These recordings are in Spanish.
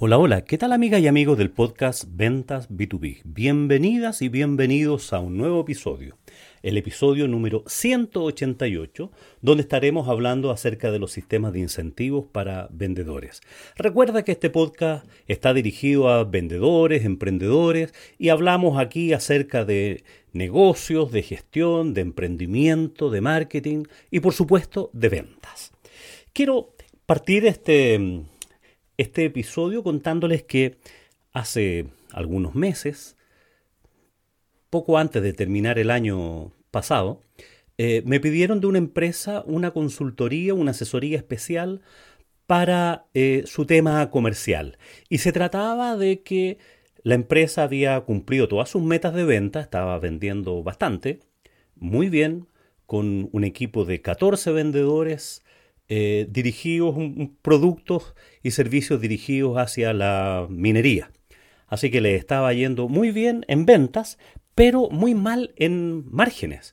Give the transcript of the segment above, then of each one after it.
Hola, hola, ¿qué tal amiga y amigos del podcast Ventas B2B? Bienvenidas y bienvenidos a un nuevo episodio, el episodio número 188, donde estaremos hablando acerca de los sistemas de incentivos para vendedores. Recuerda que este podcast está dirigido a vendedores, emprendedores y hablamos aquí acerca de negocios, de gestión, de emprendimiento, de marketing y por supuesto de ventas. Quiero partir este este episodio contándoles que hace algunos meses, poco antes de terminar el año pasado, eh, me pidieron de una empresa una consultoría, una asesoría especial para eh, su tema comercial. Y se trataba de que la empresa había cumplido todas sus metas de venta, estaba vendiendo bastante, muy bien, con un equipo de 14 vendedores eh, dirigidos, productos y servicios dirigidos hacia la minería. Así que le estaba yendo muy bien en ventas, pero muy mal en márgenes,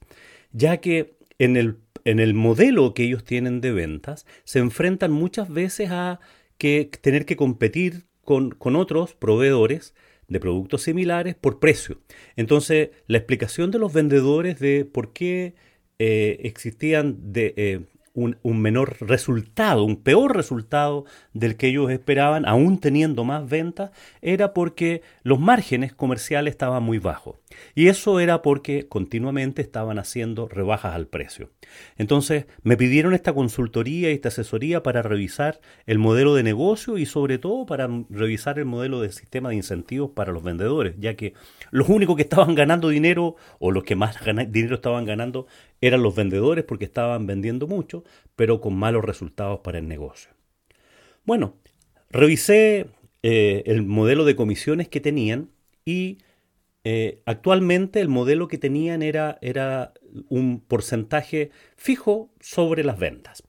ya que en el, en el modelo que ellos tienen de ventas se enfrentan muchas veces a que tener que competir con, con otros proveedores de productos similares por precio. Entonces, la explicación de los vendedores de por qué eh, existían de, eh, un, menor resultado, un peor resultado del que ellos esperaban, aún teniendo más ventas, era porque los márgenes comerciales estaban muy bajos. Y eso era porque continuamente estaban haciendo rebajas al precio. Entonces me pidieron esta consultoría y esta asesoría para revisar el modelo de negocio y sobre todo para revisar el modelo de sistema de incentivos para los vendedores, ya que los únicos que estaban ganando dinero o los que más dinero estaban ganando eran los vendedores porque estaban vendiendo mucho, pero con malos resultados para el negocio. Bueno, revisé eh, el modelo de comisiones que tenían y eh, actualmente el modelo que tenían era, era un porcentaje fijo sobre las ventas.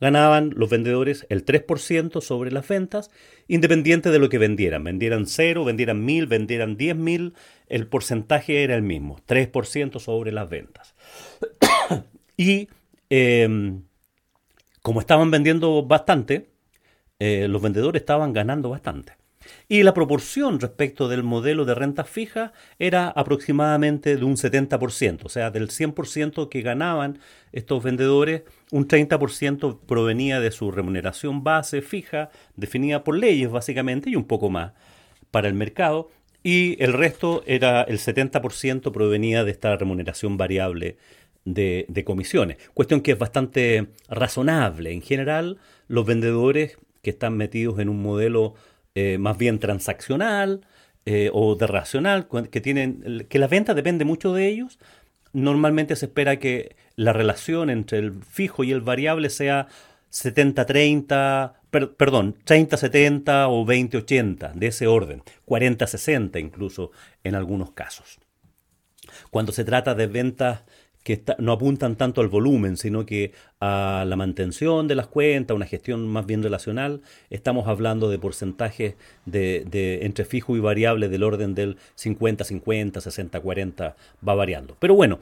Ganaban los vendedores el 3% sobre las ventas, independiente de lo que vendieran. Vendieran 0, vendieran 1000, vendieran 10.000, el porcentaje era el mismo, 3% sobre las ventas. y em, como estaban vendiendo bastante, eh, los vendedores estaban ganando bastante. Y la proporción respecto del modelo de renta fija era aproximadamente de un 70%, o sea, del 100% que ganaban estos vendedores, un 30% provenía de su remuneración base fija, definida por leyes básicamente, y un poco más para el mercado, y el resto era el 70% provenía de esta remuneración variable de, de, comisiones. Cuestión que es bastante razonable. En general, los vendedores que están metidos en un modelo eh, más bien transaccional eh, o de racional, que, tienen, que la venta depende mucho de ellos, normalmente se espera que la relación entre el fijo y el variable sea 70-30, perdón, 30-70 o 20-80, de ese orden, 40-60 incluso en algunos casos. Cuando se trata de ventas que no apuntan tanto al volumen, sino que a la mantención de las cuentas, una gestión más bien relacional, estamos hablando de porcentajes de, entre fijo y variable del orden del 50-50, 60-40, va variando. Pero bueno,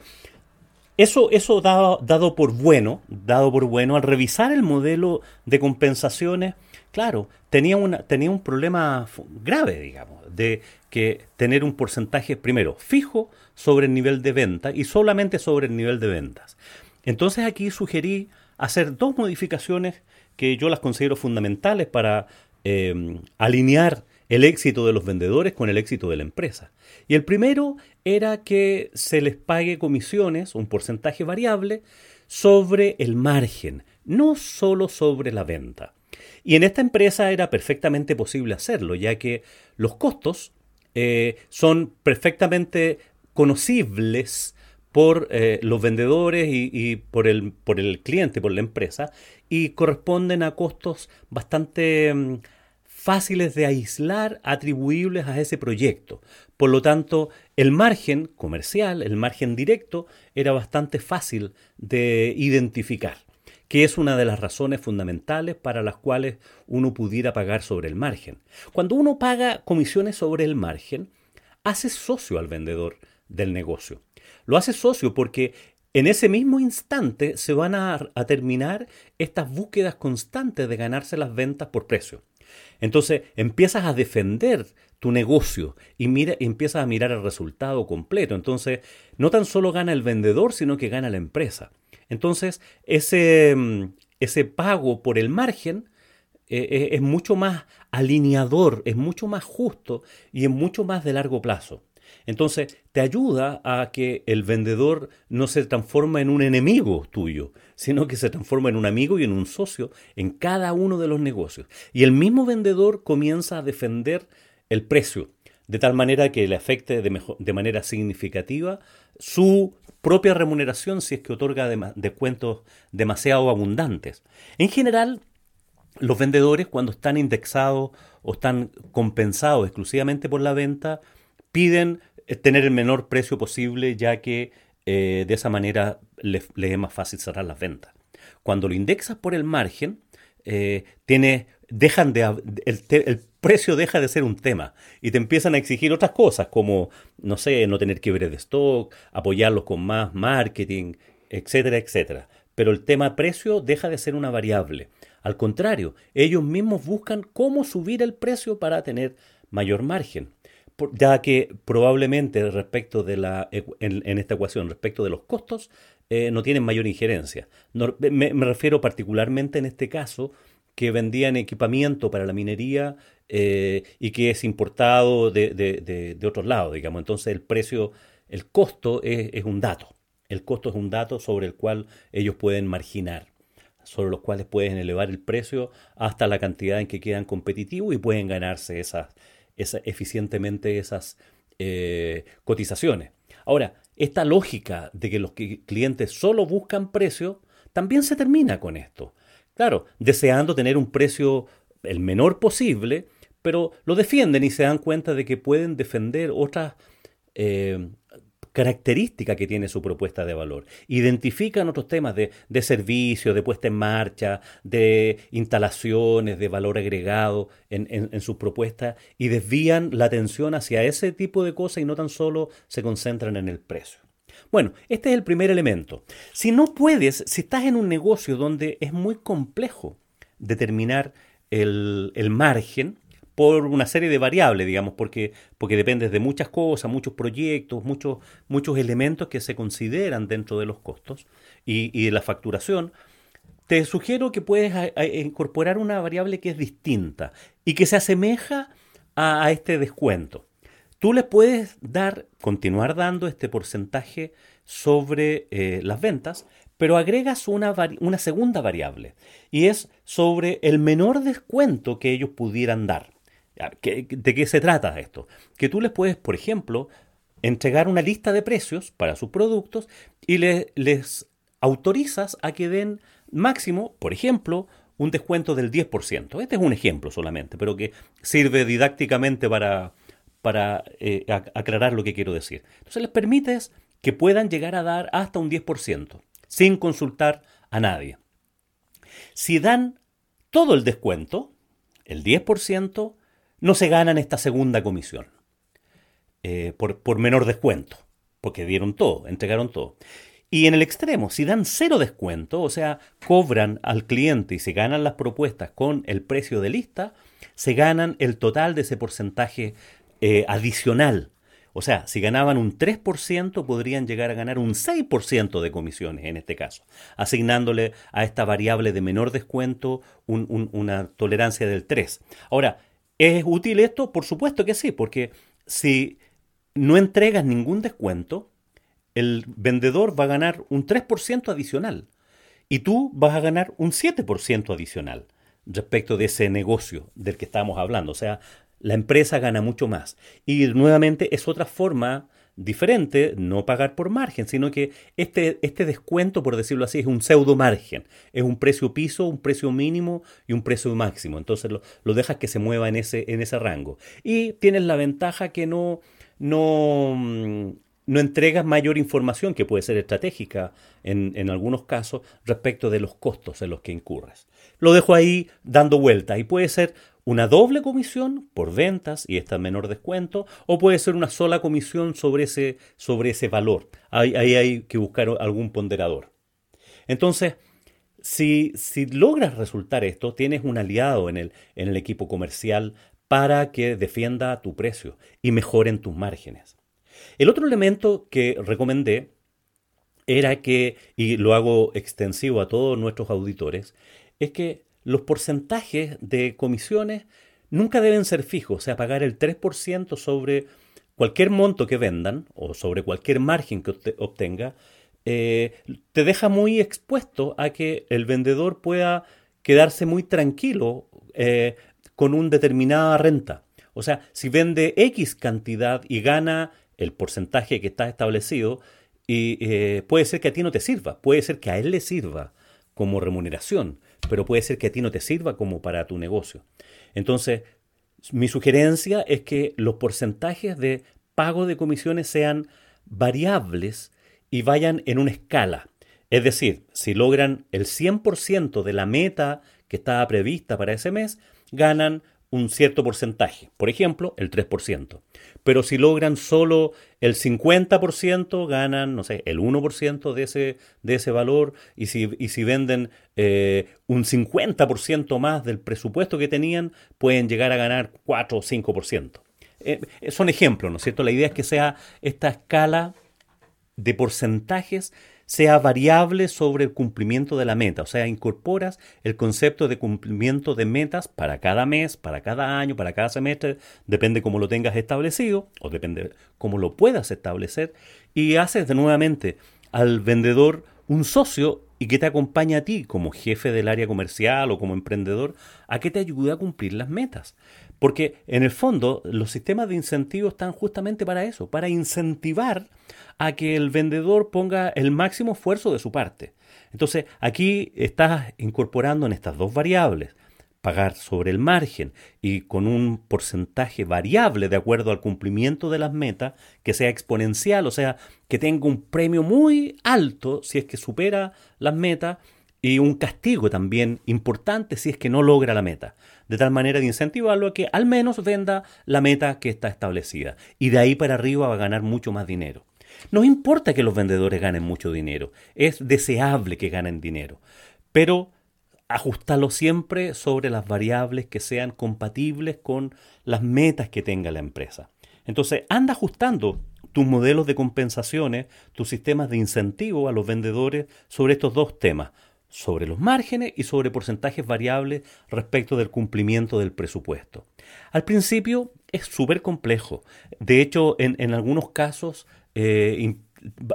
eso, eso dado, dado, por bueno, dado por bueno, al revisar el modelo de compensaciones, claro, tenía, un problema grave, digamos, de que tener un porcentaje, primero, fijo, sobre el nivel de venta y solamente sobre el nivel de ventas. Entonces aquí sugerí hacer dos modificaciones que yo las considero fundamentales para em, alinear el éxito de los vendedores con el éxito de la empresa. Y el primero era que se les pague comisiones, un porcentaje variable, sobre el margen, no solo sobre la venta. Y en esta empresa era perfectamente posible hacerlo, ya que los costos eh, son perfectamente conocibles por eh, los vendedores y, por, el, por, el, cliente, por la empresa, y corresponden a costos bastante mm, fáciles de aislar, atribuibles a ese proyecto. Por lo tanto, el margen comercial, el margen directo, era bastante fácil de identificar. Que es una de las razones fundamentales para las cuales uno pudiera pagar sobre el margen. Cuando uno paga comisiones sobre el margen, hace socio al vendedor del negocio. Lo hace socio porque en ese mismo instante se van a, terminar estas búsquedas constantes de ganarse las ventas por precio. Entonces empiezas a defender tu negocio y, mira, empiezas a mirar el resultado completo. Entonces no tan solo gana el vendedor, sino que gana la empresa. Entonces ese, mm, ese pago por el margen eh, eh, es mucho más alineador, es mucho más justo y es mucho más de largo plazo. Entonces, te ayuda a que el vendedor no se transforme en un enemigo tuyo, sino que se transforma en un amigo y en un socio en cada uno de los negocios. Y el mismo vendedor comienza a defender el precio, de tal manera que le afecte de, de manera significativa su propia remuneración si es que otorga descuentos demasiado abundantes. En general, los vendedores cuando están indexados o están compensados exclusivamente por la venta, piden eh, tener el menor precio posible ya que eh, de esa manera les le es más fácil cerrar las ventas. Cuando lo indexas por el margen, eh, tiene, dejan de, el, el, precio deja de ser un tema y te empiezan a exigir otras cosas como, no sé, no tener quiebre de stock, apoyarlos con más marketing, etcétera, etcétera. Pero el tema precio deja de ser una variable. Al contrario, ellos mismos buscan cómo subir el precio para tener mayor margen ya que probablemente respecto de la, en, esta ecuación, respecto de los costos, eh, no tienen mayor injerencia. me, refiero particularmente en este caso que vendían equipamiento para la minería eh, y que es importado de, de, otros lados, digamos. Entonces el precio, el costo es, es un dato. El costo es un dato sobre el cual ellos pueden marginar sobre los cuales pueden elevar el precio hasta la cantidad en que quedan competitivos y pueden ganarse esas, eficientemente esas eh, cotizaciones. Ahora, esta lógica de que los clientes solo buscan precio, también se termina con esto. Claro, deseando tener un precio el menor posible, pero lo defienden y se dan cuenta de que pueden defender otras eh, característica que tiene su propuesta de valor. Identifican otros temas de, de servicio, de puesta en marcha, de instalaciones, de valor agregado en, en, sus propuestas y desvían la atención hacia ese tipo de cosas y no tan solo se concentran en el precio. Bueno, este es el primer elemento. Si no puedes, si estás en un negocio donde es muy complejo determinar el, el margen, por una serie de variables, digamos, porque, porque dependes de muchas cosas, muchos proyectos, muchos, muchos elementos que se consideran dentro de los costos y, de la facturación, te sugiero que puedes incorporar una variable que es distinta y que se asemeja a, este descuento. Tú le puedes dar, continuar dando este porcentaje sobre eh, las ventas, pero agregas una, una segunda variable y es sobre el menor descuento que ellos pudieran dar. ¿De qué se trata esto? Que tú les puedes, por ejemplo, entregar una lista de precios para sus productos y les autorizas a que den máximo, por ejemplo, un descuento del 10%. Este es un ejemplo solamente, pero que sirve didácticamente para, para eh, aclarar lo que quiero decir. Entonces les permites que puedan llegar a dar hasta un 10%, sin consultar a nadie. Si dan todo el descuento, el 10%, no se ganan esta segunda comisión eh, por, por menor descuento, porque dieron todo, entregaron todo. Y en el extremo, si dan cero descuento, o sea, cobran al cliente y se ganan las propuestas con el precio de lista, se ganan el total de ese porcentaje eh, adicional. O sea, si ganaban un 3%, podrían llegar a ganar un 6% de comisiones en este caso, asignándole a esta variable de menor descuento una tolerancia del 3%. Ahora, ¿Es útil esto? Por supuesto que sí, porque si no entregas ningún descuento, el vendedor va a ganar un 3% adicional y tú vas a ganar un 7% adicional respecto de ese negocio del que estamos hablando. O sea, la empresa gana mucho más. Y nuevamente es otra forma diferente, no pagar por margen, sino que este, este descuento, por decirlo así, es un pseudo margen. Es un precio piso, un precio mínimo y un precio máximo. Entonces lo, lo dejas que se mueva en ese, en ese rango. Y tienes la ventaja que no, no, mm, no entregas mayor información que puede ser estratégica en, en, algunos casos respecto de los costos en los que incurres. Lo dejo ahí dando vueltas y puede ser una doble comisión por ventas y esta menor descuento o puede ser una sola comisión sobre ese, sobre ese valor. Ahí, hay que buscar algún ponderador. Entonces, si, si, logras resultar esto, tienes un aliado en el, en el equipo comercial para que defienda tu precio y mejoren tus márgenes. El otro elemento que recomendé era que, y lo hago extensivo a todos nuestros auditores, es que los porcentajes de comisiones nunca deben ser fijos, o sea, pagar el 3% sobre cualquier monto que vendan o sobre cualquier margen que obtenga, eh, te deja muy expuesto a que el vendedor pueda quedarse muy tranquilo eh, con una determinada renta. O sea, si vende X cantidad y gana el porcentaje que está establecido, y eh, puede ser que a ti no te sirva, puede ser que a él le sirva como remuneración, pero puede ser que a ti no te sirva como para tu negocio. Entonces, mi sugerencia es que los porcentajes de pago de comisiones sean variables y vayan en una escala. Es decir, si logran el 100% de la meta que estaba prevista para ese mes, ganan un cierto porcentaje, por ejemplo, el 3%. Pero si logran solo el 50%, ganan, no sé, el 1% de ese, de ese valor, y si, y si venden eh, un 50% más del presupuesto que tenían, pueden llegar a ganar 4 o 5%. Eh, son ejemplos, ¿no es cierto? La idea es que sea esta escala de porcentajes sea variable sobre el cumplimiento de la meta, o sea, incorporas el concepto de cumplimiento de metas para cada mes, para cada año, para cada semestre, depende cómo lo tengas establecido o depende cómo lo puedas establecer, y haces de nuevamente al vendedor un socio y que te acompaña a ti como jefe del área comercial o como emprendedor a que te ayude a cumplir las metas. Porque en el fondo los sistemas de incentivos están justamente para eso, para incentivar a que el vendedor ponga el máximo esfuerzo de su parte. Entonces aquí estás incorporando en estas dos variables pagar sobre el margen y con un porcentaje variable de acuerdo al cumplimiento de las metas que sea exponencial, o sea, que tenga un premio muy alto si es que supera las metas y un castigo también importante si es que no logra la meta, de tal manera de incentivarlo a que al menos venda la meta que está establecida y de ahí para arriba va a ganar mucho más dinero. No importa que los vendedores ganen mucho dinero, es deseable que ganen dinero, pero ajustarlo siempre sobre las variables que sean compatibles con las metas que tenga la empresa. Entonces, anda ajustando tus modelos de compensaciones, tus sistemas de incentivo a los vendedores sobre estos dos temas, sobre los márgenes y sobre porcentajes variables respecto del cumplimiento del presupuesto. Al principio es súper complejo. De hecho, en, algunos casos eh,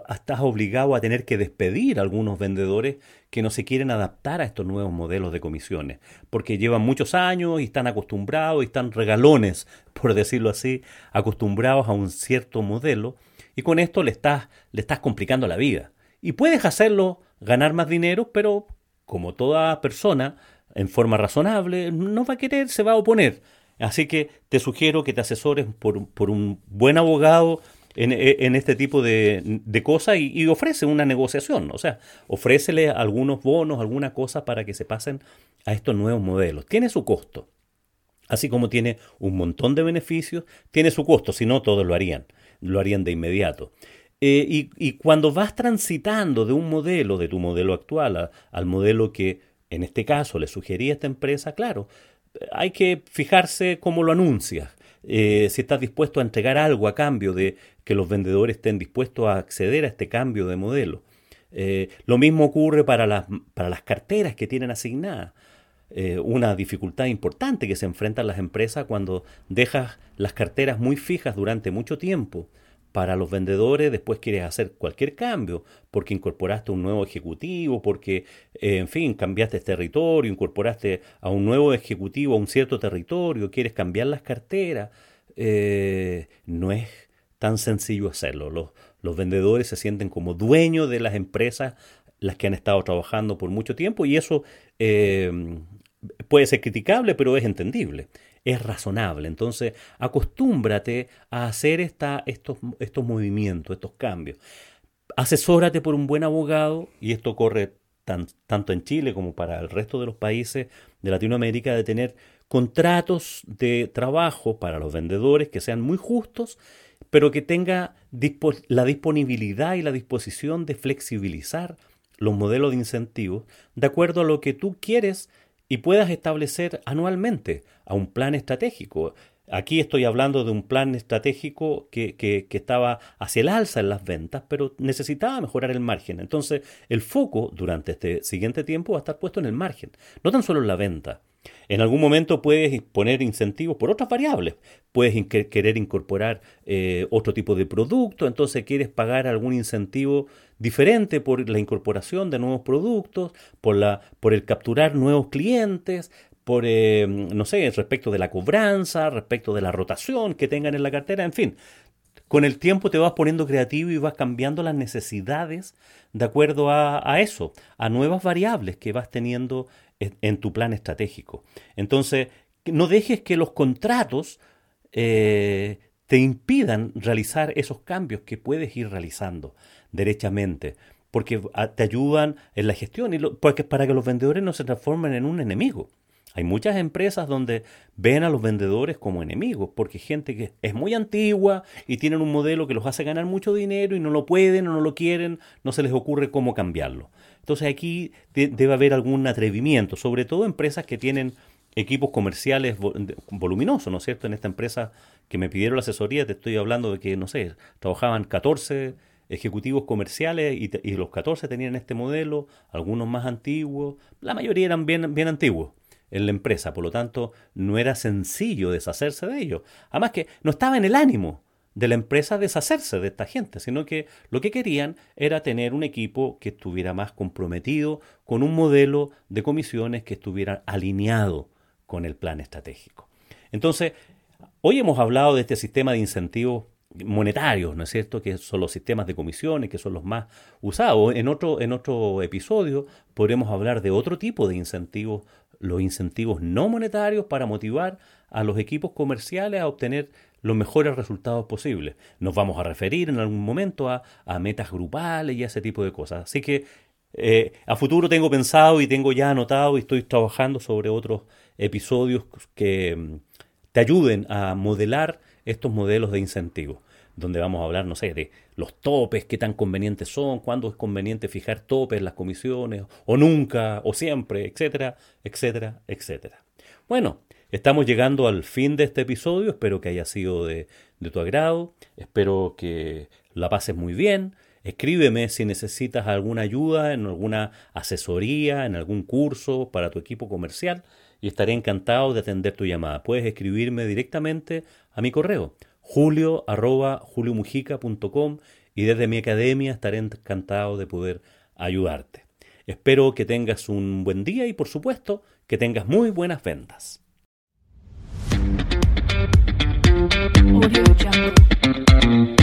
estás obligado a tener que despedir a algunos vendedores que no se quieren adaptar a estos nuevos modelos de comisiones, porque llevan muchos años y están acostumbrados y están regalones, por decirlo así, acostumbrados a un cierto modelo, y con esto le estás, le estás complicando la vida. Y puedes hacerlo ganar más dinero, pero como toda persona, en forma razonable, no va a querer, se va a oponer. Así que te sugiero que te asesores por, por un buen abogado en, este tipo de, cosas y, ofrece una negociación. O sea, ofrécele algunos bonos, alguna cosa para que se pasen a estos nuevos modelos. Tiene su costo. Así como tiene un montón de beneficios, tiene su costo. Si no, todos lo harían. Lo harían de inmediato. Eh, y, cuando vas transitando de un modelo, de tu modelo actual, al modelo que en este caso le sugería a esta empresa, claro, hay que fijarse cómo lo anuncias. Eh, si estás dispuesto a entregar algo a cambio de que los vendedores estén dispuestos a acceder a este cambio de modelo. Eh, lo mismo ocurre para las, para las carteras que tienen asignadas. una dificultad importante que se enfrentan las empresas cuando dejas las carteras muy fijas durante mucho tiempo para los vendedores después quieres hacer cualquier cambio, porque incorporaste un nuevo ejecutivo, porque, eh, en fin, cambiaste territorio, incorporaste a un nuevo ejecutivo a un cierto territorio, quieres cambiar las carteras, eh, no es tan sencillo hacerlo. Los, los vendedores se sienten como dueños de las empresas las que han estado trabajando por mucho tiempo y eso eh, puede ser criticable, pero es entendible, es razonable. Entonces, acostúmbrate a hacer esta, estos, estos movimientos, estos cambios. Asesórate por un buen abogado, y esto corre tanto en Chile como para el resto de los países de Latinoamérica, de tener contratos de trabajo para los vendedores que sean muy justos, pero que tenga la disponibilidad y la disposición de flexibilizar los modelos de incentivos de acuerdo a lo que tú quieres y puedas establecer anualmente a un plan estratégico. Aquí estoy hablando de un plan estratégico que, que, estaba hacia el alza en las ventas, pero necesitaba mejorar el margen. Entonces, el foco durante este siguiente tiempo va a estar puesto en el margen, no tan solo en la venta. En algún momento puedes poner incentivos por otras variables. Puedes querer incorporar eh, otro tipo de producto, entonces quieres pagar algún incentivo diferente por la incorporación de nuevos productos, por, la, por el capturar nuevos clientes, por, eh, no sé, respecto de la cobranza, respecto de la rotación que tengan en la cartera, en fin. Con el tiempo te vas poniendo creativo y vas cambiando las necesidades de acuerdo a, eso, a nuevas variables que vas teniendo en, tu plan estratégico. Entonces, no dejes que los contratos eh, te impidan realizar esos cambios que puedes ir realizando derechamente, porque te ayudan en la gestión y porque para que los vendedores no se transformen en un enemigo. Hay muchas empresas donde ven a los vendedores como enemigos, porque gente que es muy antigua y tienen un modelo que los hace ganar mucho dinero y no lo pueden o no lo quieren, no se les ocurre cómo cambiarlo. Entonces aquí debe haber algún atrevimiento, sobre todo empresas que tienen equipos comerciales voluminosos, ¿no es cierto? En esta empresa que me pidieron la asesoría, te estoy hablando de que, no sé, trabajaban 14 ejecutivos comerciales y, y los 14 tenían este modelo, algunos más antiguos, la mayoría eran bien, bien antiguos en la empresa, por lo tanto no era sencillo deshacerse de ellos. Además que no estaba en el ánimo de la empresa deshacerse de esta gente, sino que lo que querían era tener un equipo que estuviera más comprometido con un modelo de comisiones que estuviera alineado con el plan estratégico. Entonces, hoy hemos hablado de este sistema de incentivos monetarios, ¿no es cierto? Que son los sistemas de comisiones, que son los más usados. En otro, en otro episodio podremos hablar de otro tipo de incentivos los incentivos no monetarios para motivar a los equipos comerciales a obtener los mejores resultados posibles. Nos vamos a referir en algún momento a, metas grupales y a ese tipo de cosas. Así que eh, a futuro tengo pensado y tengo ya anotado y estoy trabajando sobre otros episodios que mm, te ayuden a modelar estos modelos de incentivos donde vamos a hablar, no sé, de los topes, qué tan convenientes son, cuándo es conveniente fijar topes las comisiones, o nunca, o siempre, etcétera, etcétera, etcétera. Bueno, estamos llegando al fin de este episodio, espero que haya sido de, tu agrado, espero que la pases muy bien. Escríbeme si necesitas alguna ayuda en alguna asesoría, en algún curso para tu equipo comercial y estaré encantado de atender tu llamada. Puedes escribirme directamente a mi correo julio y desde mi academia estaré encantado de poder ayudarte. Espero que tengas un buen día y por supuesto que tengas muy buenas ventas. Audio Jungle.